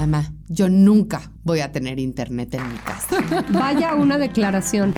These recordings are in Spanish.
Mamá, yo nunca voy a tener internet en mi casa. Vaya una declaración.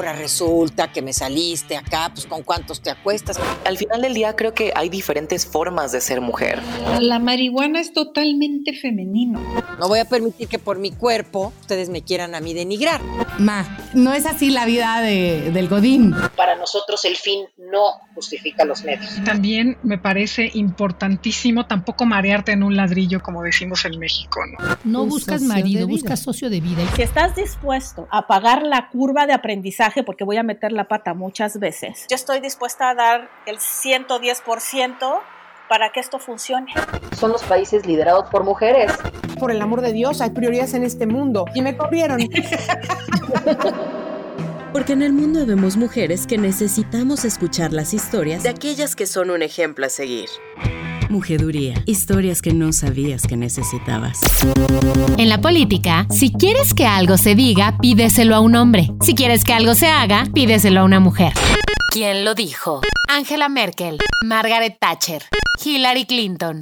Ah, ahora resulta que me saliste acá, pues con cuántos te acuestas. Al final del día creo que hay diferentes formas de ser mujer. La marihuana es totalmente femenino. No voy a permitir que por mi cuerpo ustedes me quieran a mí denigrar. Ma, no es así la vida de, del Godín. Para nosotros el fin no justifica los medios. También me parece importantísimo tampoco marearte en un ladrillo, como decimos en México. ¿no? No buscas marido, buscas socio de vida. Si estás dispuesto a pagar la curva de aprendizaje, porque voy a meter la pata muchas veces, yo estoy dispuesta a dar el 110% para que esto funcione. Son los países liderados por mujeres. Por el amor de Dios, hay prioridades en este mundo. Y me corrieron. Porque en el mundo vemos mujeres que necesitamos escuchar las historias de aquellas que son un ejemplo a seguir. Mujeduría. Historias que no sabías que necesitabas. En la política, si quieres que algo se diga, pídeselo a un hombre. Si quieres que algo se haga, pídeselo a una mujer. ¿Quién lo dijo? Angela Merkel, Margaret Thatcher, Hillary Clinton.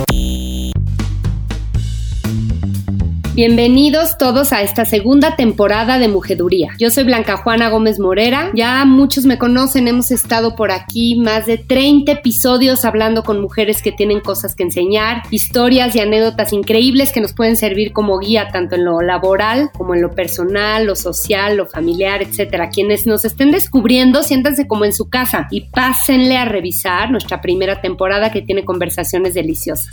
Bienvenidos todos a esta segunda temporada de Mujeduría. Yo soy Blanca Juana Gómez Morera. Ya muchos me conocen, hemos estado por aquí más de 30 episodios hablando con mujeres que tienen cosas que enseñar, historias y anécdotas increíbles que nos pueden servir como guía tanto en lo laboral como en lo personal, lo social, lo familiar, etcétera. Quienes nos estén descubriendo, siéntanse como en su casa y pásenle a revisar nuestra primera temporada que tiene conversaciones deliciosas.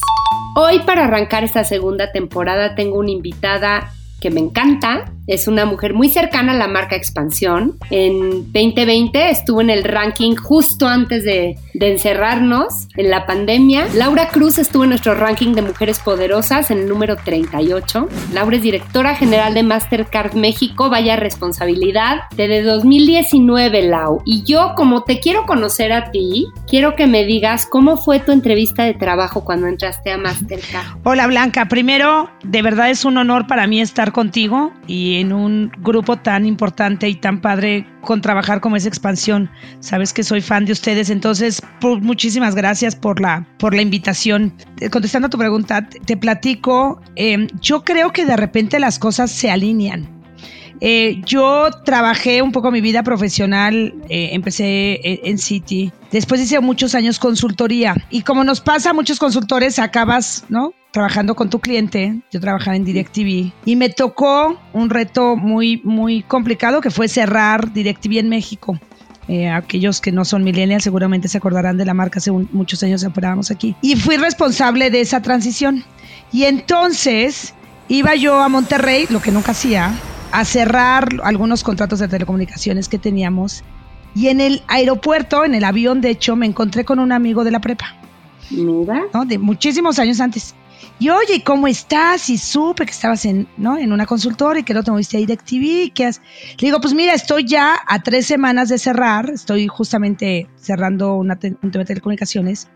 Hoy para arrancar esta segunda temporada tengo una invitada que me encanta. Es una mujer muy cercana a la marca Expansión. En 2020 estuvo en el ranking justo antes de, encerrarnos en la pandemia. Laura Cruz estuvo en nuestro ranking de mujeres poderosas en el número 38. Laura es directora general de Mastercard México. Vaya responsabilidad. Desde 2019, Lau. Y yo, como te quiero conocer a ti, quiero que me digas cómo fue tu entrevista de trabajo cuando entraste a Mastercard. Hola Blanca, primero, de verdad es un honor para mí estar contigo y en un grupo tan importante y tan padre con trabajar como es Expansión. Sabes que soy fan de ustedes, entonces pues, muchísimas gracias por la, por la invitación. Contestando a tu pregunta, te platico, eh, yo creo que de repente las cosas se alinean. Eh, yo trabajé un poco mi vida profesional, eh, empecé en City, después hice muchos años consultoría y como nos pasa a muchos consultores, acabas, ¿no? trabajando con tu cliente, yo trabajaba en DirecTV y me tocó un reto muy, muy complicado que fue cerrar DirecTV en México. Eh, aquellos que no son millennials seguramente se acordarán de la marca, hace un, muchos años operábamos aquí. Y fui responsable de esa transición. Y entonces iba yo a Monterrey, lo que nunca hacía, a cerrar algunos contratos de telecomunicaciones que teníamos. Y en el aeropuerto, en el avión, de hecho, me encontré con un amigo de la prepa. Mira. ¿no? De muchísimos años antes. Y oye, ¿cómo estás? Y supe que estabas en, ¿no? en una consultora y que no te moviste a DirecTV. ¿qué has? Le digo, pues mira, estoy ya a tres semanas de cerrar. Estoy justamente cerrando una un tema de telecomunicaciones.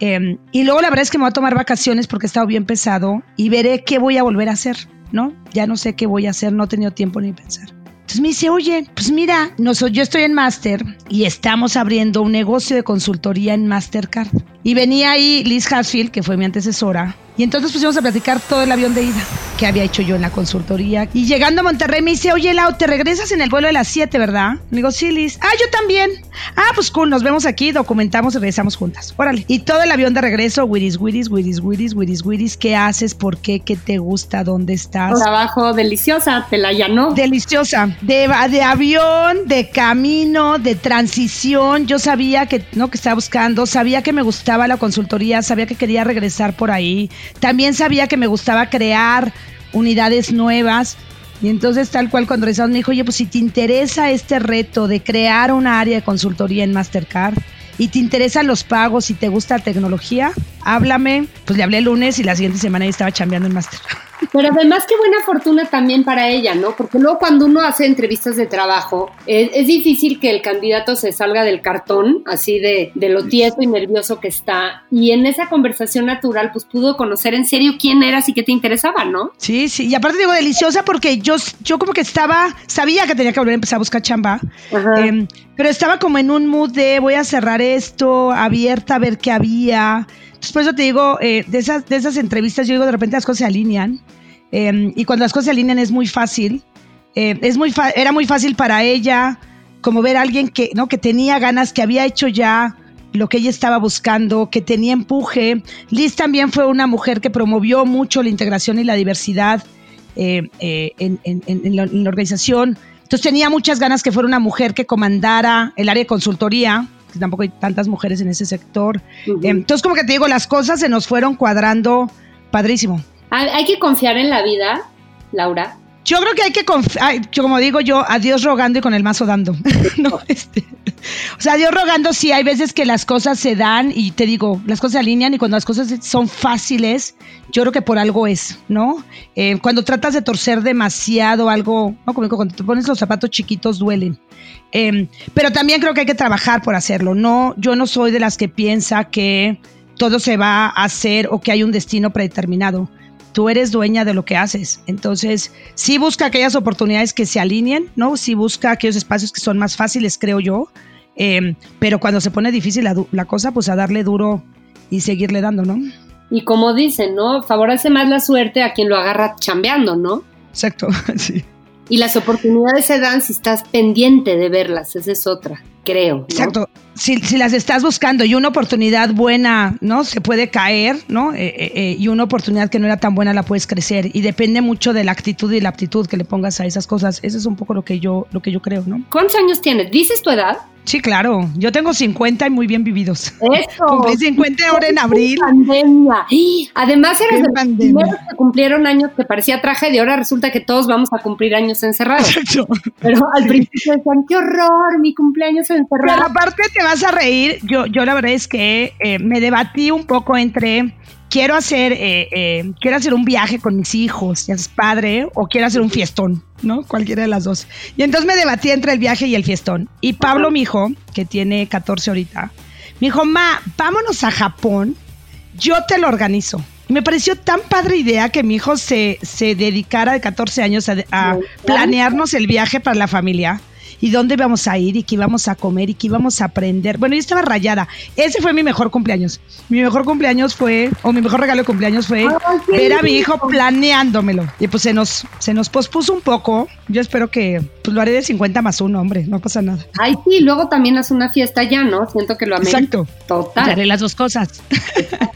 Eh, y luego la verdad es que me voy a tomar vacaciones porque he estado bien pesado y veré qué voy a volver a hacer, ¿no? Ya no sé qué voy a hacer, no he tenido tiempo ni pensar. Entonces me dice, oye, pues mira, no, yo estoy en Master y estamos abriendo un negocio de consultoría en Mastercard. Y venía ahí Liz Hasfield, que fue mi antecesora, y entonces pusimos a platicar todo el avión de ida que había hecho yo en la consultoría. Y llegando a Monterrey me dice, oye, Lau, te regresas en el vuelo de las 7, ¿verdad? Le digo, sí, Liz. Ah, yo también. Ah, pues cool, nos vemos aquí, documentamos y regresamos juntas. Órale. Y todo el avión de regreso, Wiris, Wiris, Wiris, Wiris, Wiris, Wiris. ¿Qué haces? ¿Por qué? ¿Qué te gusta? ¿Dónde estás? Trabajo deliciosa, te la llanó. Deliciosa. De, de avión, de camino, de transición. Yo sabía que, no, que estaba buscando, sabía que me gustaba la consultoría, sabía que quería regresar por ahí. También sabía que me gustaba crear unidades nuevas. Y entonces tal cual cuando regresamos me dijo, oye, pues si te interesa este reto de crear una área de consultoría en Mastercard y te interesan los pagos y te gusta la tecnología, háblame. Pues le hablé el lunes y la siguiente semana ya estaba chambeando en Mastercard. Pero además qué buena fortuna también para ella, ¿no? Porque luego cuando uno hace entrevistas de trabajo, es, es difícil que el candidato se salga del cartón, así de, de, lo tieso y nervioso que está. Y en esa conversación natural, pues pudo conocer en serio quién eras y qué te interesaba, ¿no? Sí, sí. Y aparte digo, deliciosa porque yo, yo como que estaba, sabía que tenía que volver a empezar a buscar chamba. Eh, pero estaba como en un mood de voy a cerrar esto, abierta a ver qué había Entonces, por eso te digo, eh, de, esas, de esas entrevistas, yo digo, de repente las cosas se alinean. eh, y cuando las cosas se alinean es muy fácil. Eh, es muy era muy fácil para ella como ver a alguien que, ¿no? que tenía ganas, que había hecho ya lo que ella estaba buscando, que tenía empuje. Liz también fue una mujer que promovió mucho la integración y la diversidad eh, eh, en, la, en la organización. Entonces tenía muchas ganas que fuera una mujer que comandara el área de consultoría, tampoco hay tantas mujeres en ese sector. Eh, Entonces, como que te digo, las cosas se nos fueron cuadrando padrísimo. Hay que confiar en la vida, Laura. Yo creo que hay que como digo yo, a Dios rogando y con el mazo dando. No, este, o sea, Dios rogando, sí, hay veces que las cosas se dan y te digo, las cosas se alinean y cuando las cosas son fáciles, yo creo que por algo es, ¿no? Eh, cuando tratas de torcer demasiado algo, ¿no? Como digo, cuando te pones los zapatos chiquitos duelen. Eh, pero también creo que hay que trabajar por hacerlo. No, yo no soy de las que piensa que todo se va a hacer o que hay un destino predeterminado tú eres dueña de lo que haces. Entonces, sí busca aquellas oportunidades que se alineen, ¿no? Sí busca aquellos espacios que son más fáciles, creo yo. Eh, pero cuando se pone difícil la cosa, pues a darle duro y seguirle dando, ¿no? Y como dicen, ¿no? Favorece más la suerte a quien lo agarra chambeando, ¿no? Exacto, sí. Y las oportunidades se dan si estás pendiente de verlas, esa es otra, creo. ¿no? Exacto. Si, si las estás buscando y una oportunidad buena, ¿no? Se puede caer, ¿no? Eh, eh, eh, y una oportunidad que no era tan buena la puedes crecer. Y depende mucho de la actitud y la aptitud que le pongas a esas cosas. Eso es un poco lo que yo, lo que yo creo, ¿no? ¿Cuántos años tienes? ¿Dices tu edad? Sí, claro. Yo tengo 50 y muy bien vividos. Eso. Cumplí 50 ahora en abril. Pandemia. Además eres de los primeros que cumplieron años que parecía tragedia. Ahora resulta que todos vamos a cumplir años encerrados. Pero al principio decían, qué horror, mi cumpleaños Pero aparte te vas a reír. Yo, yo la verdad es que eh, me debatí un poco entre quiero hacer, eh, eh, quiero hacer un viaje con mis hijos, ya es padre, o quiero hacer un fiestón, ¿no? Cualquiera de las dos. Y entonces me debatí entre el viaje y el fiestón. Y Pablo, mi hijo, que tiene 14 ahorita, me dijo, ma, vámonos a Japón, yo te lo organizo. Y me pareció tan padre idea que mi hijo se, se dedicara de 14 años a, a planearnos el viaje para la familia y dónde íbamos a ir y qué íbamos a comer y qué íbamos a aprender. Bueno, yo estaba rayada. Ese fue mi mejor cumpleaños. Mi mejor cumpleaños fue, o mi mejor regalo de cumpleaños fue Ay, ver a mi hijo planeándomelo. Y pues se nos, se nos pospuso un poco. Yo espero que pues lo haré de 50 más uno, hombre, no pasa nada. Ay, sí, luego también haz una fiesta ya, ¿no? Siento que lo amerita. Exacto. Total. Y haré las dos cosas.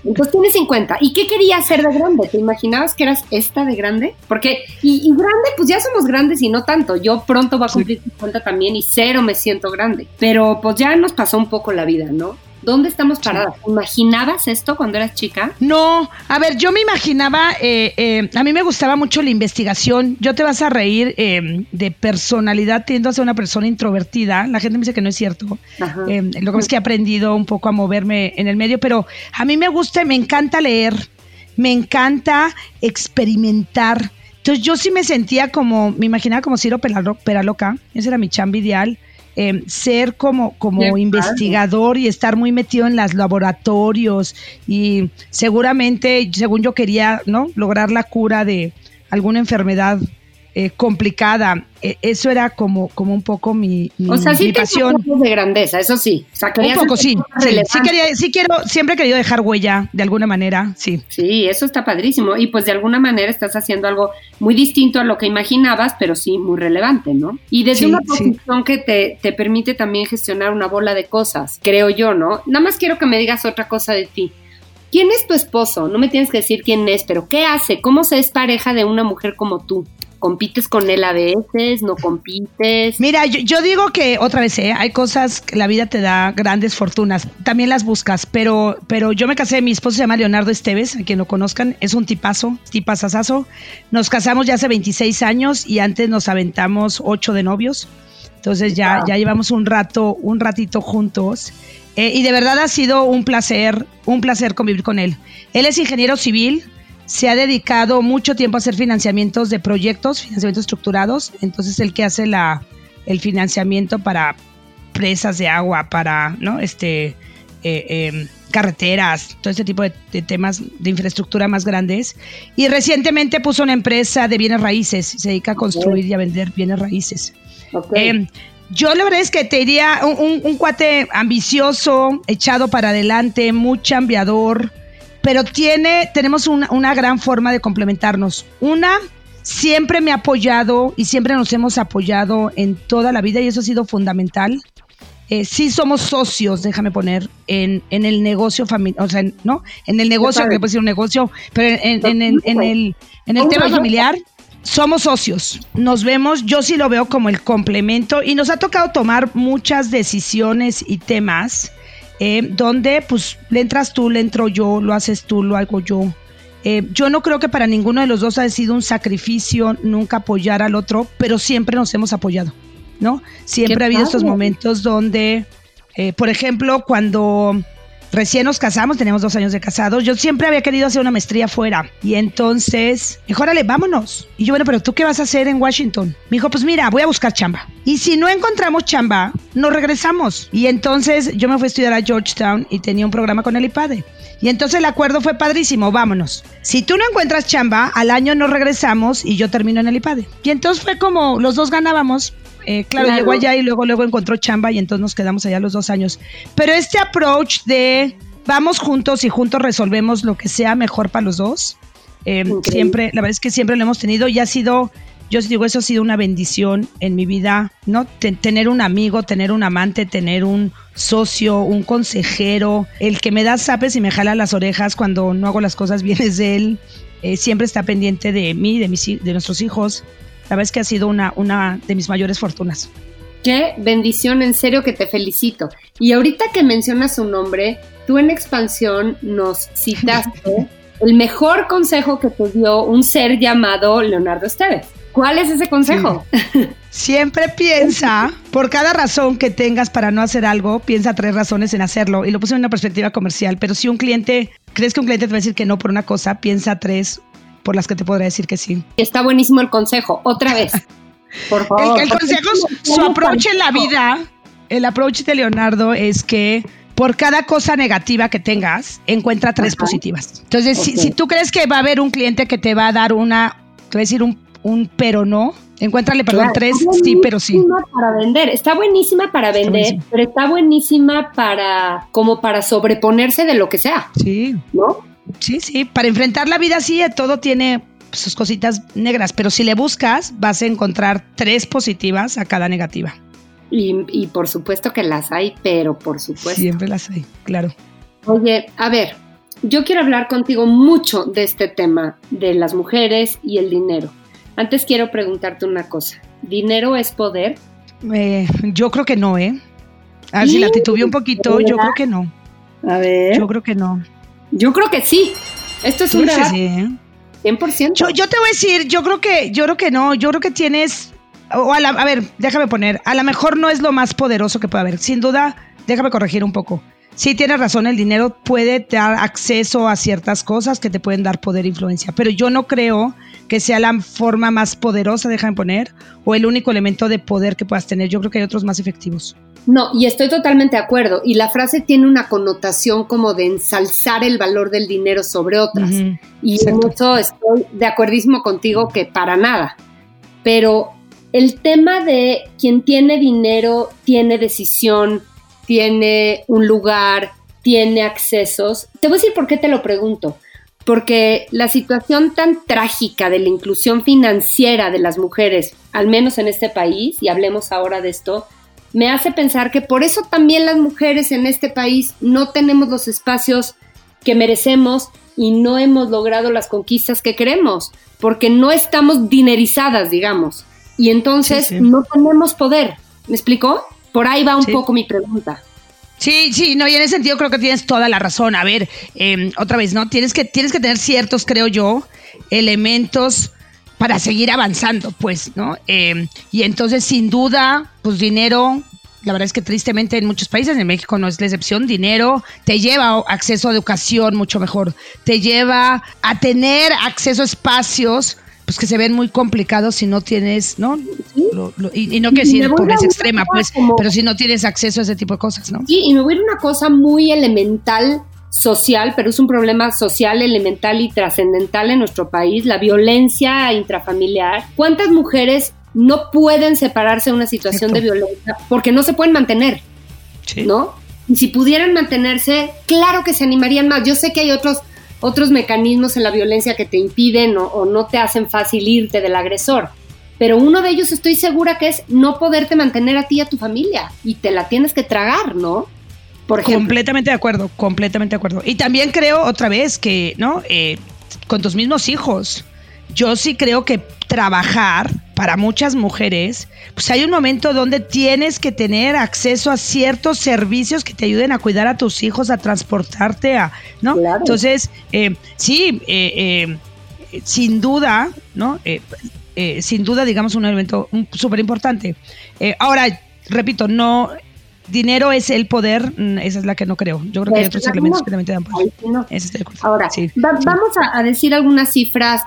Entonces tienes 50. ¿Y qué querías ser de grande? ¿Te imaginabas que eras esta de grande? Porque, y, y grande, pues ya somos grandes y no tanto. Yo pronto voy a cumplir 50 también y cero me siento grande. Pero pues ya nos pasó un poco la vida, ¿no? ¿Dónde estamos paradas? ¿Imaginabas esto cuando eras chica? No, a ver, yo me imaginaba, eh, eh, a mí me gustaba mucho la investigación. Yo te vas a reír eh, de personalidad, tiendo a ser una persona introvertida. La gente me dice que no es cierto. Eh, lo que pasa es que he aprendido un poco a moverme en el medio, pero a mí me gusta, me encanta leer, me encanta experimentar. Entonces yo sí me sentía como, me imaginaba como Ciro Peralo- Peraloca, ese era mi chamba ideal. eh, ser como, como investigador y estar muy metido en los laboratorios y seguramente, según yo quería, ¿no? Lograr la cura de alguna enfermedad eh, complicada. Eh, eso era como, como un poco mi, mi, O sea, sí mi te pasión. de grandeza, eso sí. O sea, Un poco, sí. Sí, sí, relevantes. quería, sí quiero, siempre he querido dejar huella de alguna manera, sí. Sí, eso está padrísimo. Y pues de alguna manera estás haciendo algo muy distinto a lo que imaginabas, pero sí muy relevante, ¿no? Y desde una posición que te, te permite también gestionar una bola de cosas, creo yo, ¿no? Nada más quiero que me digas otra cosa de ti. ¿Quién es tu esposo? No me tienes que decir quién es, pero ¿qué hace? ¿Cómo se es pareja de una mujer como tú? ¿Compites con él a veces? ¿No compites? Mira, yo, yo digo que otra vez, ¿eh? hay cosas que la vida te da grandes fortunas, también las buscas, pero, pero yo me casé, mi esposo se llama Leonardo Esteves, a quien lo conozcan, es un tipazo, tipazazazo. Nos casamos ya hace 26 años y antes nos aventamos 8 de novios. Entonces ya, Wow. ya llevamos un rato, un ratito juntos. Eh, y de verdad ha sido un placer, un placer convivir con él. Él es ingeniero civil, se ha dedicado mucho tiempo a hacer financiamientos de proyectos, financiamientos estructurados. Entonces el que hace la, el financiamiento para presas de agua, para ¿no? este, eh, eh, carreteras, todo este tipo de, de temas de infraestructura más grandes. Y recientemente puso una empresa de bienes raíces, se dedica a construir y a vender bienes raíces. Eh, yo la verdad es que te diría un, un- un cuate ambicioso, echado para adelante, muy chambeador, pero tiene, tenemos una, una gran forma de complementarnos. Una, siempre me ha apoyado y siempre nos hemos apoyado en toda la vida y eso ha sido fundamental. Eh, sí somos socios, déjame poner, en, en el negocio familiar, o sea, ¿no? En el negocio, que puede ser un negocio, pero en, en, en, en el, en el tema familiar somos socios, nos vemos, yo sí lo veo como el complemento y nos ha tocado tomar muchas decisiones y temas eh, donde pues le entras tú, le entro yo, lo haces tú, lo hago yo. Eh, yo no creo que para ninguno de los dos ha sido un sacrificio nunca apoyar al otro, pero siempre nos hemos apoyado, ¿no? Siempre ha habido estos momentos donde, eh, por ejemplo, cuando Recién nos casamos, tenemos dos años de casados. Yo siempre había querido hacer una maestría fuera. Y entonces, dijo, órale, vámonos. Y yo, bueno, pero ¿tú qué vas a hacer en Washington? Me dijo, pues mira, voy a buscar chamba. Y si no encontramos chamba, nos regresamos. Y entonces yo me fui a estudiar a Georgetown y tenía un programa con el IPADE. Y entonces el acuerdo fue padrísimo, vámonos. Si tú no encuentras chamba, al año nos regresamos y yo termino en el IPADE. Y entonces fue como los dos ganábamos. Eh, claro, llegó allá y luego, luego encontró chamba y entonces nos quedamos allá los dos años. Pero este approach de vamos juntos y juntos resolvemos lo que sea mejor para los dos, eh, siempre, la verdad es que siempre lo hemos tenido y ha sido, yo os digo, eso ha sido una bendición en mi vida, ¿no? tener un amigo, tener un amante, tener un socio, un consejero, el que me da sapes y me jala las orejas cuando no hago las cosas bien es de él, eh, siempre está pendiente de mí, de, mis, de nuestros hijos. La verdad es que ha sido una, una de mis mayores fortunas. Qué bendición, en serio que te felicito. Y ahorita que mencionas su nombre, tú en expansión nos citaste el mejor consejo que te dio un ser llamado Leonardo Esteves. ¿Cuál es ese consejo? Siempre piensa, por cada razón que tengas para no hacer algo, piensa tres razones en hacerlo. Y lo puse en una perspectiva comercial. Pero si un cliente, crees que un cliente te va a decir que no por una cosa, piensa tres por las que te podrá decir que sí. Está buenísimo el consejo. Otra vez. Por favor. El, consejo, su approach en la vida, el approach de Leonardo es que por cada cosa negativa que tengas, encuentra tres positivas. Entonces, si, tú crees que va a haber un cliente que te va a dar una, te va a decir un, un pero no, encuéntrale, perdón, tres sí, pero sí. Para vender, está buenísima para vender, pero está buenísima para, como para sobreponerse de lo que sea. Sí. ¿No? Sí, sí, para enfrentar la vida sí, todo tiene sus cositas negras, pero si le buscas, vas a encontrar tres positivas a cada negativa. Y, por supuesto que las hay, pero por supuesto. Siempre las hay, claro. Oye, a ver, yo quiero hablar contigo mucho de este tema de las mujeres y el dinero. Antes quiero preguntarte una cosa. ¿Dinero es poder? Eh, yo creo que no, ¿eh? A ver, si la titubeé un poquito, yo creo que no. A ver. Yo creo que no. Yo creo que sí. Esto es un debate. Sí, ¿eh? 100%. Yo, yo te voy a decir, yo creo que, yo creo que no. Yo creo que tienes o a, ver, déjame poner, a lo mejor no es lo más poderoso que puede haber. Sin duda, déjame corregir un poco. Sí, tienes razón, el dinero puede dar acceso a ciertas cosas que te pueden dar poder e influencia, pero yo no creo que sea la forma más poderosa, déjame poner, o el único elemento de poder que puedas tener. Yo creo que hay otros más efectivos. No, y estoy totalmente de acuerdo. Y la frase tiene una connotación como de ensalzar el valor del dinero sobre otras. y en eso estoy de acuerdísimo contigo que para nada. Pero el tema de quien tiene dinero tiene decisión, tiene un lugar, tiene accesos. Te voy a decir por qué te lo pregunto. Porque la situación tan trágica de la inclusión financiera de las mujeres, al menos en este país, y hablemos ahora de esto, me hace pensar que por eso también las mujeres en este país no tenemos los espacios que merecemos y no hemos logrado las conquistas que queremos, porque no estamos dinerizadas, digamos y entonces no tenemos poder. ¿Me explicó? Por ahí va un poco mi pregunta. Sí, sí, no, y en ese sentido creo que tienes toda la razón. A ver, em, otra vez, ¿no? Tienes que, tienes que tener ciertos, creo yo, elementos para seguir avanzando, pues, ¿no? Em, y entonces, sin duda, pues dinero, la verdad es que tristemente en muchos países, en México no es la excepción, dinero te lleva acceso a educación mucho mejor, te lleva a tener acceso a espacios pues que se ven muy complicados si no tienes, ¿no? y, no que si pobreza extrema, pues, pero si no tienes acceso a ese tipo de cosas, ¿no? Sí, y me voy a ir una cosa muy elemental social, pero es un problema social elemental y trascendental en nuestro país, la violencia intrafamiliar. ¿Cuántas mujeres no pueden separarse de una situación de violencia porque no se pueden mantener? ¿No? Y si pudieran mantenerse, claro que se animarían más. Yo sé que hay otros otros mecanismos en la violencia que te impiden o, no te hacen fácil irte del agresor. Pero uno de ellos estoy segura que es no poderte mantener a ti y a tu familia y te la tienes que tragar, ¿no? Por ejemplo. Completamente de acuerdo, completamente de acuerdo. Y también creo otra vez que, ¿no? Eh, con tus mismos hijos. Yo sí creo que trabajar para muchas mujeres, pues hay un momento donde tienes que tener acceso a ciertos servicios que te ayuden a cuidar a tus hijos, a transportarte, a, ¿no? Entonces, eh, sí, eh, eh, sin duda, ¿no? sin duda, digamos, un elemento súper importante. ahora, repito, no dinero es el poder, mm, esa es la que no creo. Yo creo que hay otros elementos que también te dan poder. Ahora, vamos a, decir algunas cifras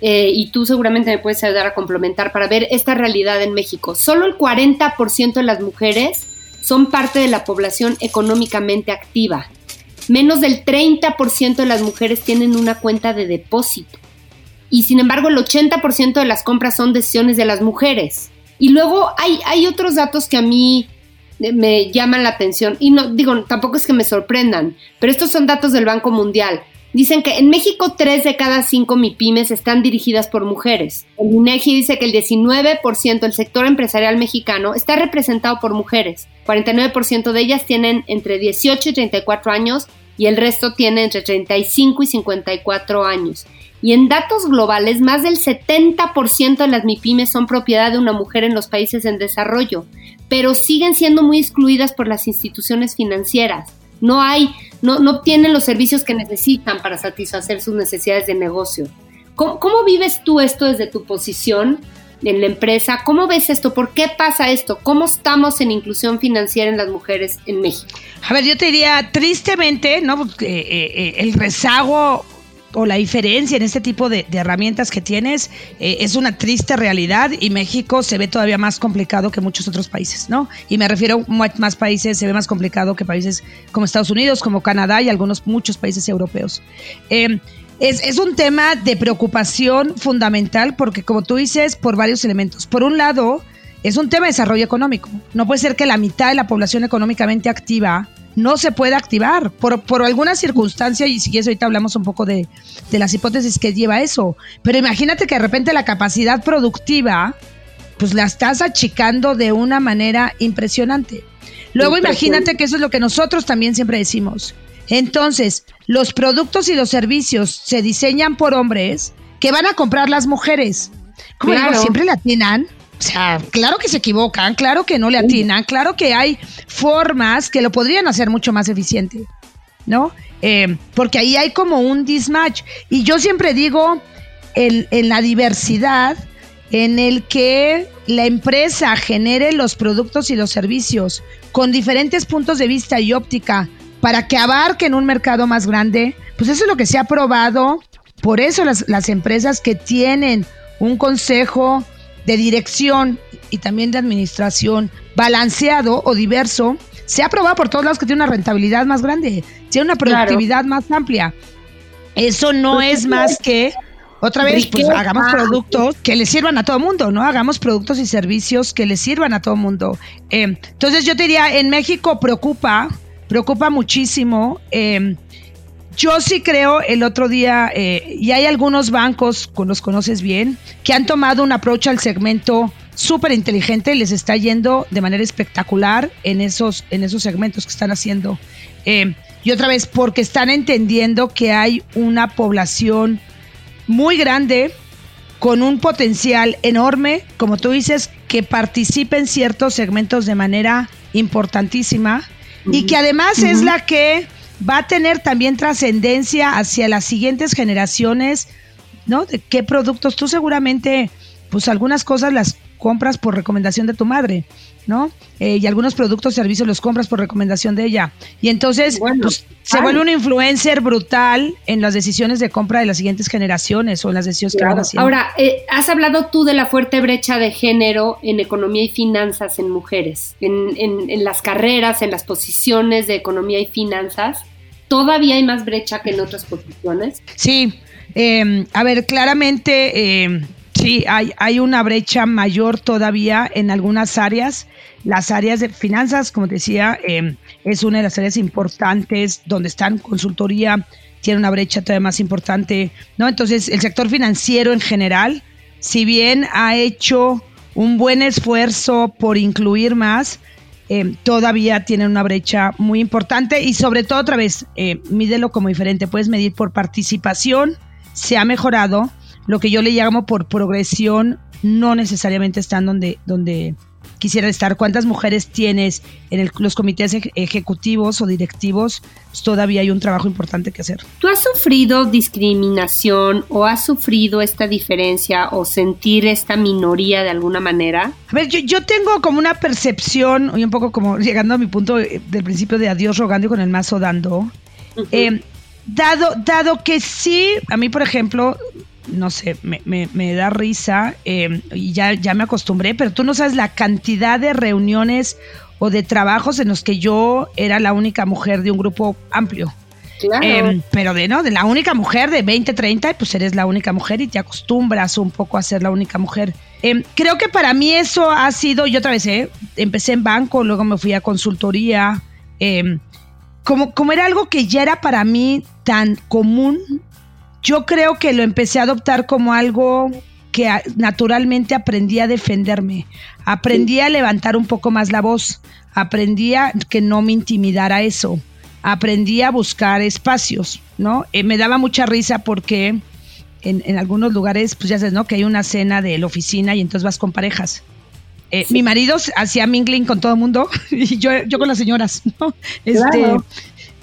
eh, y tú seguramente me puedes ayudar a complementar para ver esta realidad en México. Solo el 40% de las mujeres son parte de la población económicamente activa. Menos del 30% de las mujeres tienen una cuenta de depósito. Y sin embargo, el 80% de las compras son decisiones de las mujeres. Y luego hay, hay otros datos que a mí me llaman la atención. Y no, digo, tampoco es que me sorprendan, pero estos son datos del Banco Mundial. Dicen que en México tres de cada cinco MIPIMES están dirigidas por mujeres. El INEGI dice que el 19% del sector empresarial mexicano está representado por mujeres. 49% de ellas tienen entre 18 y 34 años y el resto tiene entre 35 y 54 años. Y en datos globales, más del 70% de las MIPIMES son propiedad de una mujer en los países en desarrollo, pero siguen siendo muy excluidas por las instituciones financieras. No hay, no, no obtienen los servicios que necesitan para satisfacer sus necesidades de negocio. ¿Cómo, vives tú esto desde tu posición en la empresa? ¿Cómo ves esto? ¿Por qué pasa esto? ¿Cómo estamos en inclusión financiera en las mujeres en México? A ver, yo te diría, tristemente, ¿no? Eh, eh, el rezago o la diferencia en este tipo de, herramientas que tienes eh, es una triste realidad y México se ve todavía más complicado que muchos otros países, ¿no? Y me refiero a más países, se ve más complicado que países como Estados Unidos, como Canadá y algunos muchos países europeos. Em, es, es, un tema de preocupación fundamental porque, como tú dices, por varios elementos. Por un lado, es un tema de desarrollo económico. No puede ser que la mitad de la población económicamente activa no se puede activar por, por alguna circunstancia y si quieres ahorita hablamos un poco de, las hipótesis que lleva eso. Pero imagínate que de repente la capacidad productiva pues la estás achicando de una manera impresionante. Luego imagínate que eso es lo que nosotros también siempre decimos. Entonces, los productos y los servicios se diseñan por hombres que van a comprar las mujeres. Como siempre la atinan o sea, claro que se equivocan, claro que no le atinan, claro que hay formas que lo podrían hacer mucho más eficiente, ¿no? Eh, porque ahí hay como un dismatch. Y yo siempre digo, en, en la diversidad, en el que la empresa genere los productos y los servicios con diferentes puntos de vista y óptica para que abarquen un mercado más grande, pues eso es lo que se ha probado. Por eso las, las empresas que tienen un consejo de dirección y también de administración balanceado o diverso, se ha probado por todos lados que tiene una rentabilidad más grande, tiene una productividad más amplia. Eso no pues es más que, otra vez, pues hagamos productos que le sirvan a todo mundo, ¿no? Hagamos productos y servicios que le sirvan a todo mundo. Eh, entonces yo te diría, en México preocupa, preocupa muchísimo. Eh, yo sí creo el otro día, eh, y hay algunos bancos, con los conoces bien, que han tomado un approach al segmento súper inteligente y les está yendo de manera espectacular en esos, en esos segmentos que están haciendo. Eh, y otra vez, porque están entendiendo que hay una población muy grande, con un potencial enorme, como tú dices, que participa en ciertos segmentos de manera importantísima y que además es la que va a tener también trascendencia hacia las siguientes generaciones, ¿no? De qué productos tú seguramente, pues algunas cosas las compras por recomendación de tu madre, ¿no? Eh, y algunos productos o servicios los compras por recomendación de ella. Y entonces pues, se vuelve un influencer brutal en las decisiones de compra de las siguientes generaciones o en las decisiones que van haciendo. Ahora, eh, has hablado tú de la fuerte brecha de género en economía y finanzas en mujeres, en, en las carreras, en las posiciones de economía y finanzas. ¿Todavía hay más brecha que en otras posiciones? Sí, em, a ver, claramente em, sí, hay, hay una brecha mayor todavía en algunas áreas. Las áreas de finanzas, como decía, em, es una de las áreas importantes donde están consultoría, tiene una brecha todavía más importante, ¿no? Entonces, el sector financiero en general, si bien ha hecho un buen esfuerzo por incluir más, eh, todavía tiene una brecha muy importante y sobre todo otra vez, eh, mídelo como diferente, puedes medir por participación, se ha mejorado, lo que yo le llamo por progresión, no necesariamente están donde, donde quisiera estar. ¿Cuántas mujeres tienes en los comités ejecutivos o directivos? Pues todavía hay un trabajo importante que hacer. ¿Tú has sufrido discriminación o has sufrido esta diferencia o sentir esta minoría de alguna manera? A ver, yo, tengo como una percepción, y un poco como llegando a mi punto del principio de adiós rogando y con el mazo dando. Eh, dado, dado que sí, a mí, por ejemplo, no sé, me, me, da risa em, y ya, ya me acostumbré, pero tú no sabes la cantidad de reuniones o de trabajos en los que yo era la única mujer de un grupo amplio. Claro. Em, pero de no, de la única mujer de 20, 30, pues eres la única mujer y te acostumbras un poco a ser la única mujer. Em, creo que para mí eso ha sido, yo otra vez, ¿eh? empecé en banco, luego me fui a consultoría. como, como era algo que ya era para mí tan común yo creo que lo empecé a adoptar como algo que naturalmente aprendí a defenderme, aprendí a levantar un poco más la voz, aprendí a que no me intimidara eso, aprendí a buscar espacios, ¿no? Eh, me daba mucha risa porque en, algunos lugares, pues ya sabes, ¿no? Que hay una cena de la oficina y entonces vas con parejas. Eh, mi marido hacía mingling con todo el mundo y yo, yo con las señoras, ¿no? Este,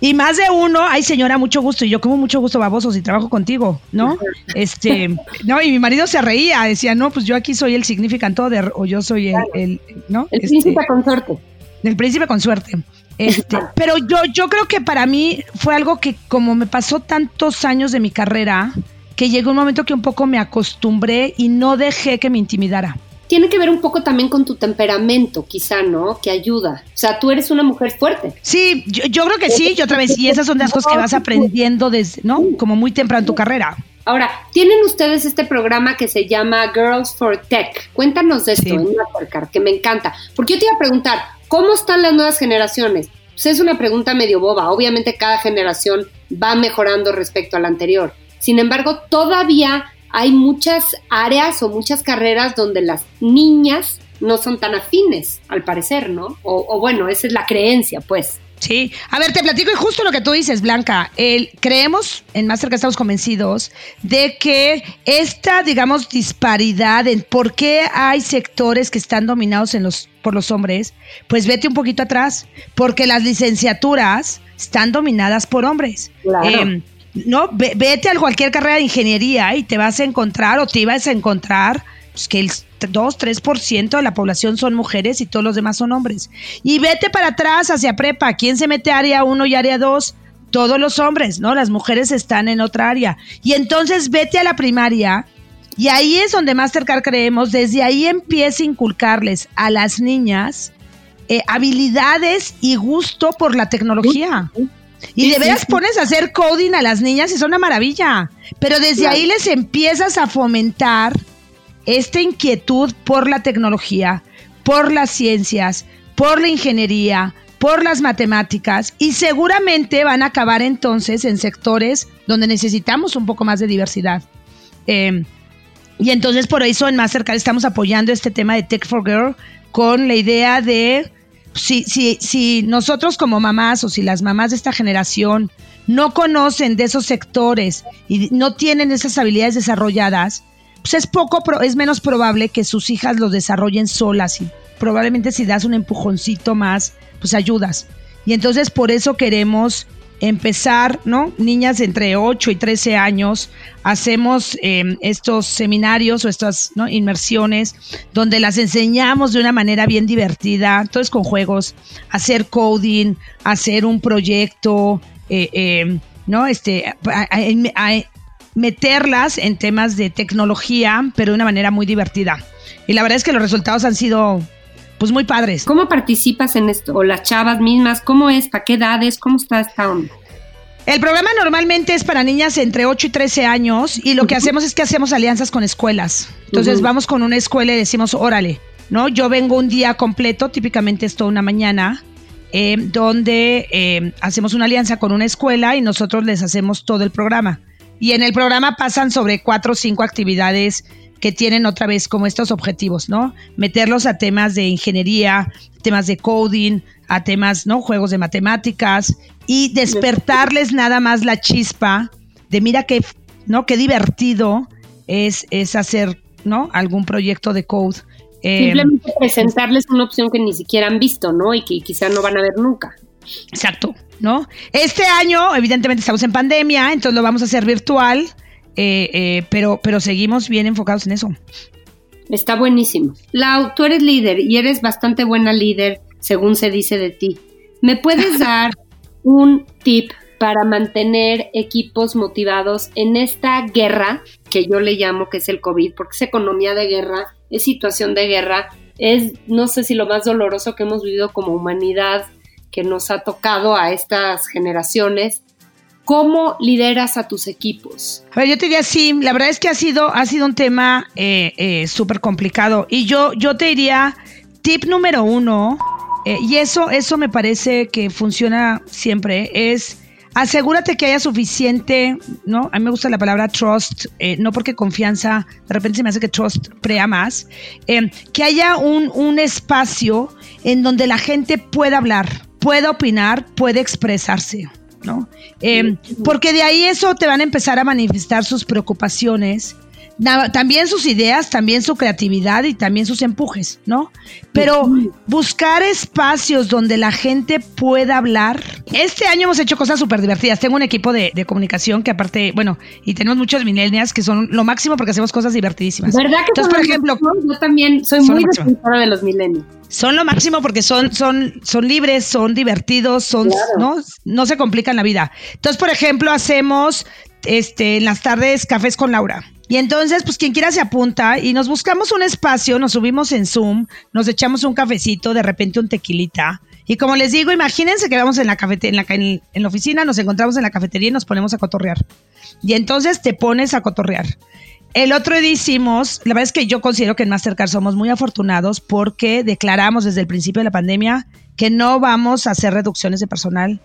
y más de uno, ay señora, mucho gusto. Y yo como mucho gusto babosos y trabajo contigo, ¿no? Este, no, y mi marido se reía, decía, no, pues yo aquí soy el significant other, o yo soy el, el ¿no? El príncipe este, con suerte. El príncipe con suerte. Este, pero yo, yo creo que para mí fue algo que como me pasó tantos años de mi carrera, que llegó un momento que un poco me acostumbré y no dejé que me intimidara tiene que ver un poco también con tu temperamento, quizá, ¿no? Que ayuda. O sea, tú eres una mujer fuerte. Sí, yo, creo que sí, y otra vez, y esas son las cosas que vas aprendiendo desde, ¿no? Como muy temprano en tu carrera. Ahora, tienen ustedes este programa que se llama Girls for Tech. Cuéntanos de esto, sí. que me encanta. Porque yo te iba a preguntar, ¿cómo están las nuevas generaciones? Pues es una pregunta medio boba. Obviamente cada generación va mejorando respecto a la anterior. Sin embargo, todavía hay muchas áreas o muchas carreras donde las niñas no son tan afines, al parecer, ¿no? O, bueno, esa es la creencia, pues. Sí, a ver, te platico y justo lo que tú dices, Blanca. El, creemos, en Master que estamos convencidos, de que esta, digamos, disparidad en por qué hay sectores que están dominados en los, por los hombres, pues vete un poquito atrás, porque las licenciaturas están dominadas por hombres. Claro. Em, no, vete a cualquier carrera de ingeniería y te vas a encontrar o te ibas a encontrar pues, que el 2, 3% de la población son mujeres y todos los demás son hombres. Y vete para atrás hacia prepa. ¿Quién se mete a área 1 y área 2? Todos los hombres, ¿no? Las mujeres están en otra área. Y entonces vete a la primaria y ahí es donde Mastercard creemos, desde ahí empieza a inculcarles a las niñas eh, habilidades y gusto por la tecnología. Y de veras pones a hacer coding a las niñas y es una maravilla. Pero desde ahí les empiezas a fomentar esta inquietud por la tecnología, por las ciencias, por la ingeniería, por las matemáticas y seguramente van a acabar entonces en sectores donde necesitamos un poco más de diversidad. Em, y entonces por eso en Mastercard estamos apoyando este tema de Tech for Girl con la idea de si, si, si nosotros como mamás o si las mamás de esta generación no conocen de esos sectores y no tienen esas habilidades desarrolladas, pues es poco, es menos probable que sus hijas lo desarrollen solas y probablemente si das un empujoncito más, pues ayudas. Y entonces por eso queremos empezar, ¿no? Niñas entre 8 y 13 años, hacemos em, estos seminarios o estas inmersiones donde las enseñamos de una manera bien divertida, entonces con juegos, hacer coding, hacer un proyecto, eh, em, ¿no? Este, meterlas en temas de tecnología, pero de una manera muy divertida. Y la verdad es que los resultados han sido pues muy padres. ¿Cómo participas en esto? O las chavas mismas, ¿cómo es? ¿Para qué edades? ¿Cómo está esta onda? El programa normalmente es para niñas entre 8 y 13 años y lo que hacemos es que hacemos alianzas con escuelas. Entonces vamos con una escuela y decimos, órale, ¿no? Yo vengo un día completo, típicamente es toda una mañana, eh, donde eh, hacemos una alianza con una escuela y nosotros les hacemos todo el programa. Y en el programa pasan sobre cuatro o cinco actividades que tienen otra vez como estos objetivos, ¿no? Meterlos a temas de ingeniería, temas de coding, a temas, ¿no? Juegos de matemáticas y despertarles nada más la chispa de mira qué, ¿no? Qué divertido es, es hacer, ¿no? Algún proyecto de code. Eh, Simplemente presentarles una opción que ni siquiera han visto, ¿no? Y que quizá no van a ver nunca. Exacto, ¿no? Este año, evidentemente, estamos en pandemia, entonces lo vamos a hacer virtual. Eh, eh, pero, pero seguimos bien enfocados en eso. Está buenísimo. Lau, tú eres líder y eres bastante buena líder, según se dice de ti. ¿Me puedes dar un tip para mantener equipos motivados en esta guerra que yo le llamo que es el COVID, porque es economía de guerra, es situación de guerra, es no sé si lo más doloroso que hemos vivido como humanidad que nos ha tocado a estas generaciones ¿Cómo lideras a tus equipos? A ver, yo te diría sí, la verdad es que ha sido, ha sido un tema eh, eh, súper complicado. Y yo, yo te diría, tip número uno, eh, y eso, eso me parece que funciona siempre, es asegúrate que haya suficiente, ¿no? A mí me gusta la palabra trust, no porque confianza, de repente se me hace que trust prea más, que haya un, un espacio en donde la gente pueda hablar, pueda opinar, pueda expresarse. ¿No? Em, porque de ahí eso te van a empezar a manifestar sus preocupaciones, también sus ideas, también su creatividad y también sus empujes, ¿no? Pero buscar espacios donde la gente pueda hablar. Este año hemos hecho cosas súper divertidas. Tengo un equipo de, comunicación que aparte, bueno, y tenemos muchos millennials que son lo máximo porque hacemos cosas divertidísimas. ¿Verdad que Entonces, por ejemplo, yo también soy muy defensora de los millennials son lo máximo porque son, son, son libres, son divertidos, son, ¿no? No se complican la vida. Entonces, por ejemplo, hacemos este, en las tardes cafés con Laura. Y entonces, pues quien quiera se apunta y nos buscamos un espacio, nos subimos en Zoom, nos echamos un cafecito, de repente un tequilita. Y como les digo, imagínense que vamos en la, en, la, en la oficina, nos encontramos en la cafetería y nos ponemos a cotorrear. Y entonces te pones a cotorrear. El otro día hicimos, la verdad es que yo considero que en Mastercard somos muy afortunados porque declaramos desde el principio de la pandemia que no vamos a hacer reducciones de personal,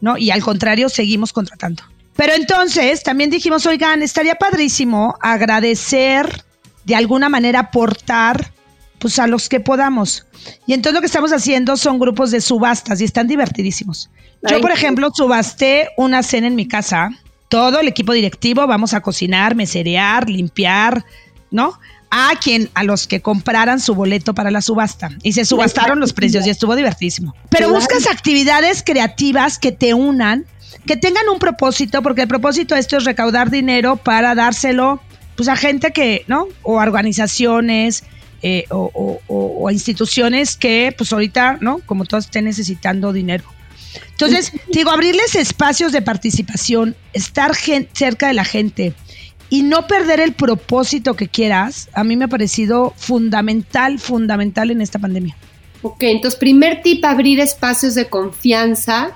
¿no? Y al contrario, seguimos contratando. Pero entonces también dijimos, oigan, estaría padrísimo agradecer, de alguna manera aportar, pues a los que podamos. Y entonces lo que estamos haciendo son grupos de subastas y están divertidísimos. Yo, por ejemplo, subasté una cena en mi casa todo el equipo directivo vamos a cocinar, meserear, limpiar, ¿no? A quien, a los que compraran su boleto para la subasta. Y se subastaron los precios y estuvo divertísimo. Pero buscas actividades creativas que te unan, que tengan un propósito, porque el propósito de esto es recaudar dinero para dárselo pues a gente que, ¿no? O organizaciones, eh, o, o, instituciones que pues ahorita, ¿no? Como todos estén necesitando dinero. Entonces, digo, abrirles espacios de participación, estar cerca de la gente y no perder el propósito que quieras, a mí me ha parecido fundamental, fundamental en esta pandemia. Ok, entonces primer tip, abrir espacios de confianza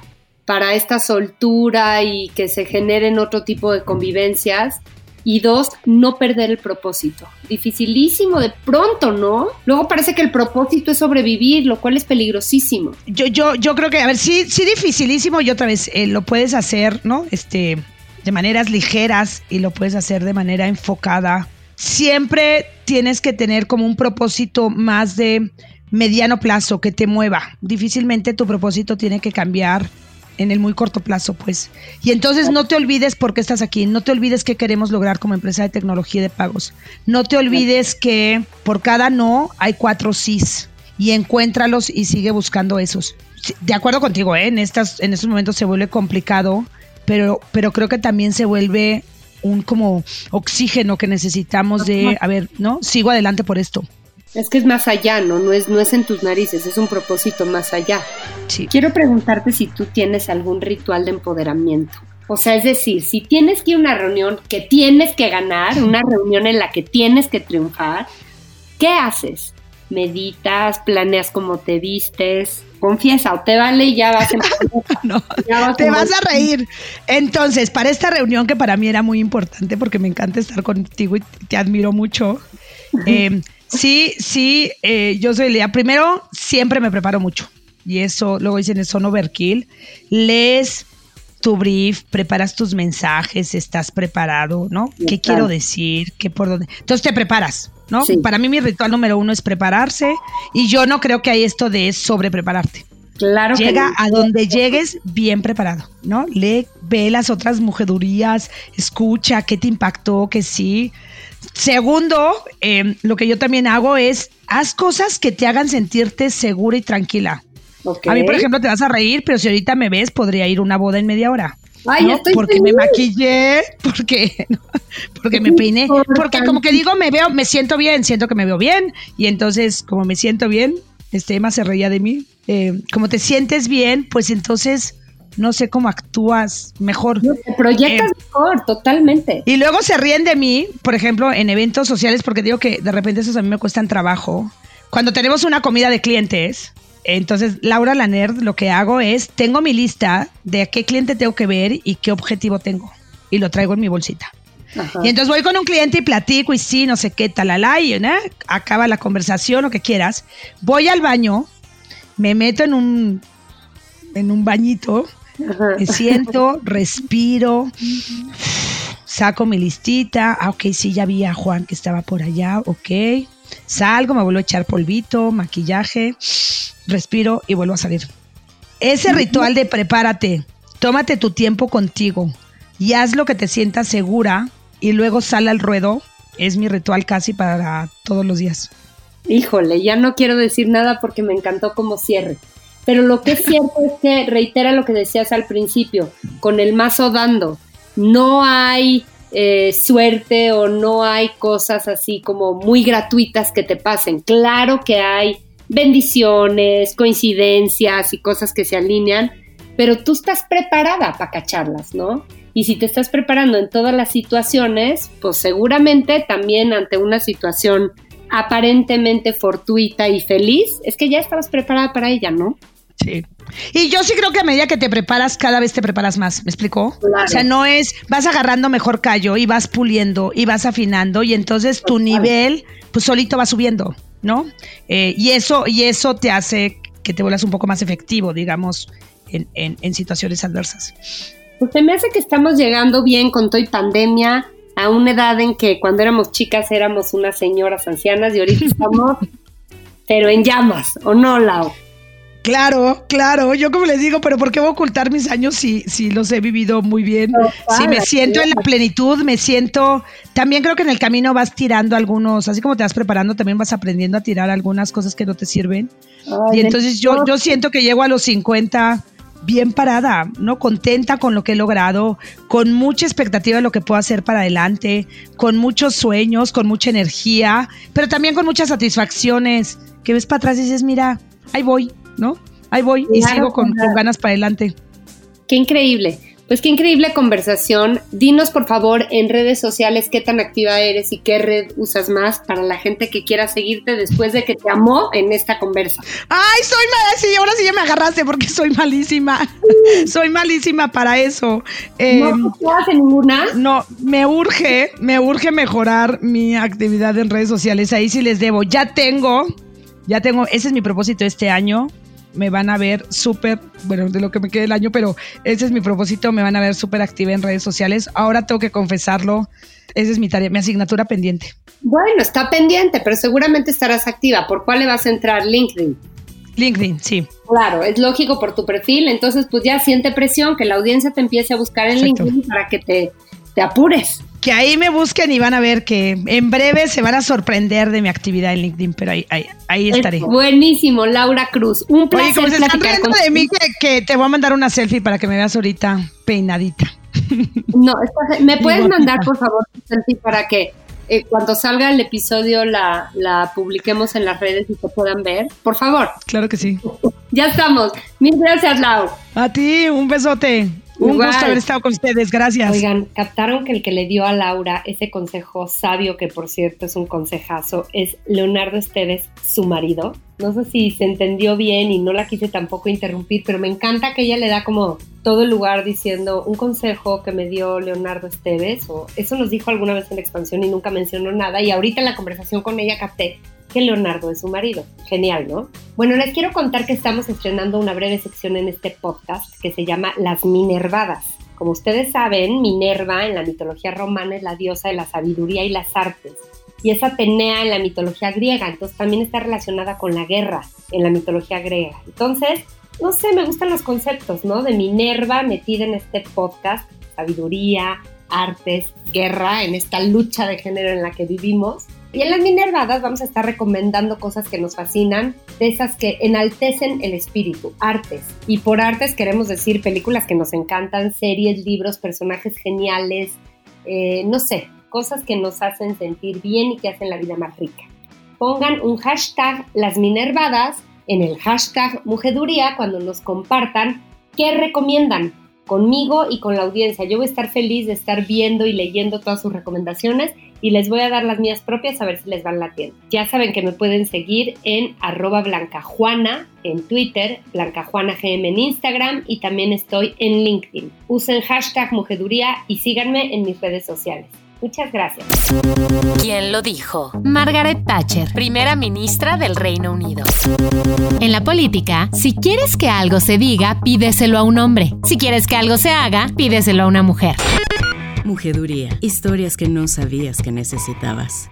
para esta soltura y que se generen otro tipo de convivencias y dos, no perder el propósito. Dificilísimo de pronto, ¿no? Luego parece que el propósito es sobrevivir, lo cual es peligrosísimo. Yo, yo, yo creo que, a ver, sí, sí, dificilísimo y otra vez eh, lo puedes hacer, ¿no? Este, de maneras ligeras y lo puedes hacer de manera enfocada. Siempre tienes que tener como un propósito más de mediano plazo que te mueva. Difícilmente tu propósito tiene que cambiar en el muy corto plazo, pues. Y entonces no te olvides por qué estás aquí, no te olvides qué queremos lograr como empresa de tecnología de pagos. No te olvides que por cada no hay cuatro sís y encuéntralos y sigue buscando esos. De acuerdo contigo, ¿eh? en, estas, en estos momentos se vuelve complicado, pero, pero creo que también se vuelve un como oxígeno que necesitamos de, a ver, ¿no? Sigo adelante por esto. Es que es más allá, ¿no? No es, no es en tus narices, es un propósito más allá. Sí. Quiero preguntarte si tú tienes algún ritual de empoderamiento. O sea, es decir, si tienes que ir a una reunión que tienes que ganar, una reunión en la que tienes que triunfar, ¿qué haces? ¿Meditas? ¿Planeas cómo te vistes? Confiesa, o te vale y ya vas a... no, te vas a reír. Entonces, para esta reunión que para mí era muy importante porque me encanta estar contigo y te admiro mucho, eh, Sí, sí, eh, yo soy Lía. Primero, siempre me preparo mucho. y eso, luego dicen, son overkill, lees tu brief, preparas tus mensajes, estás preparado, ¿no? ¿Qué quiero decir? ¿Qué por dónde? Entonces te preparas, ¿no? Para mí mi ritual número uno es prepararse y yo no creo que hay esto de sobre prepararte. Claro. Llega a donde llegues bien preparado, ¿no? Lee, ve las otras mujedurías, escucha qué te impactó, que sí. Segundo, em, lo que yo también hago es, haz cosas que te hagan sentirte segura y tranquila. A mí, por ejemplo, te vas a reír, pero si ahorita me ves, podría ir a una boda en media hora. Ay, estoy porque me maquillé, porque, porque me peiné, porque como que digo, me veo, me siento bien, siento que me veo bien, y entonces, como me siento bien, este Emma se reía de mí. Eh, como te sientes bien, pues entonces no sé cómo actúas mejor. te proyectas eh, mejor, totalmente. Y luego se ríen de mí, por ejemplo, en eventos sociales, porque digo que de repente esos a mí me cuestan trabajo. Cuando tenemos una comida de clientes, entonces Laura Laner lo que hago es, tengo mi lista de a qué cliente tengo que ver y qué objetivo tengo. Y lo traigo en mi bolsita. Y entonces voy con un cliente y platico y sí, no sé qué, talala, y ¿no? acaba la conversación, lo que quieras. Voy al baño, me meto en un, en un bañito, me siento, respiro, saco mi listita. Ah, ok, sí, ya vi a Juan que estaba por allá, ok. Salgo, me vuelvo a echar polvito, maquillaje, respiro y vuelvo a salir. Ese ritual de prepárate, tómate tu tiempo contigo y haz lo que te sientas segura y luego sale al ruedo, es mi ritual casi para todos los días. Híjole, ya no quiero decir nada porque me encantó como cierre. Pero lo que es cierto es que reitera lo que decías al principio, con el mazo dando, no hay eh, suerte o no hay cosas así como muy gratuitas que te pasen. Claro que hay bendiciones, coincidencias y cosas que se alinean, pero tú estás preparada para cacharlas, ¿no? Y si te estás preparando en todas las situaciones, pues seguramente también ante una situación aparentemente fortuita y feliz, es que ya estabas preparada para ella, ¿no? Sí. Y yo sí creo que a medida que te preparas, cada vez te preparas más, ¿me explicó? O sea, no es, vas agarrando mejor callo y vas puliendo y vas afinando y entonces tu nivel, pues solito va subiendo, ¿no? Eh, y, eso, y eso te hace que te vuelvas un poco más efectivo, digamos, en, en, situaciones adversas. Pues se me hace que estamos llegando bien con toda pandemia a una edad en que cuando éramos chicas éramos unas señoras ancianas y ahorita estamos, pero en llamas, ¿o no, Lau? Claro, claro. Yo como les digo, pero ¿por qué voy a ocultar mis años si, si los he vivido muy bien? si me siento en la plenitud, me siento... También creo que en el camino vas tirando algunos, así como te vas preparando, también vas aprendiendo a tirar algunas cosas que no te sirven. y entonces yo, yo siento que llego a los 50 bien parada, ¿no? Contenta con lo que he logrado, con mucha expectativa de lo que puedo hacer para adelante, con muchos sueños, con mucha energía, pero también con muchas satisfacciones, que ves para atrás y dices, mira, ahí voy, ¿no? Ahí voy y sigo con, ganas para adelante. Qué increíble. Pues qué increíble conversación. Dinos por favor en redes sociales qué tan activa eres y qué red usas más para la gente que quiera seguirte después de que te amó en esta conversa. Ay, soy mala, sí, ahora sí ya me agarraste porque soy malísima. soy malísima para eso. ¿No te em, ninguna? No, me urge, me urge mejorar mi actividad en redes sociales. Ahí sí les debo. Ya tengo, ya tengo, ese es mi propósito este año me van a ver súper, bueno, de lo que me quede el año, pero ese es mi propósito, me van a ver súper activa en redes sociales. Ahora tengo que confesarlo, esa es mi tarea, mi asignatura pendiente. Bueno, está pendiente, pero seguramente estarás activa. ¿Por cuál le vas a entrar? LinkedIn. LinkedIn, sí. Claro, es lógico por tu perfil, entonces pues ya siente presión que la audiencia te empiece a buscar en LinkedIn para que te, te apures que ahí me busquen y van a ver que en breve se van a sorprender de mi actividad en LinkedIn, pero ahí, ahí, estaré. buenísimo, Laura Cruz. Un placer. Oye, como se están riendo de mí, que, te voy a mandar una selfie para que me veas ahorita peinadita. No, ¿me puedes mandar, por favor, tu selfie para que eh, cuando salga el episodio la, la publiquemos en las redes y se puedan ver? Por favor. Claro que sí. Ya estamos. Mil gracias, Lau. A ti, un besote. Un gusto haber estado con ustedes, gracias. Oigan, captaron que el que le dio a Laura ese consejo sabio, que por cierto es un consejazo, es Leonardo Esteves, su marido. No sé si se entendió bien y no la quise tampoco interrumpir, pero me encanta que ella le da como todo el lugar diciendo un consejo que me dio Leonardo Esteves, o eso nos dijo alguna vez en la expansión y nunca mencionó nada, y ahorita en la conversación con ella capté que Leonardo es su marido. Genial, ¿no? Bueno, les quiero contar que estamos estrenando una breve sección en este podcast que se llama Las Minervadas. Como ustedes saben, Minerva en la mitología romana es la diosa de la sabiduría y las artes. Y es Atenea en la mitología griega, entonces también está relacionada con la guerra en la mitología griega. Entonces, no sé, me gustan los conceptos, ¿no? De Minerva metida en este podcast, sabiduría, artes, guerra, en esta lucha de género en la que vivimos. Y en las Minervadas vamos a estar recomendando cosas que nos fascinan, de esas que enaltecen el espíritu, artes. Y por artes queremos decir películas que nos encantan, series, libros, personajes geniales, eh, no sé, cosas que nos hacen sentir bien y que hacen la vida más rica. Pongan un hashtag las Minervadas en el hashtag Mujeduría cuando nos compartan qué recomiendan conmigo y con la audiencia. Yo voy a estar feliz de estar viendo y leyendo todas sus recomendaciones y les voy a dar las mías propias a ver si les van la tienda. Ya saben que me pueden seguir en arroba blancajuana en Twitter, blancajuanagm en Instagram y también estoy en LinkedIn. Usen hashtag mujeduría y síganme en mis redes sociales. Muchas gracias. ¿Quién lo dijo? Margaret Thatcher, primera ministra del Reino Unido. En la política, si quieres que algo se diga, pídeselo a un hombre. Si quieres que algo se haga, pídeselo a una mujer. Mujeduría. Historias que no sabías que necesitabas.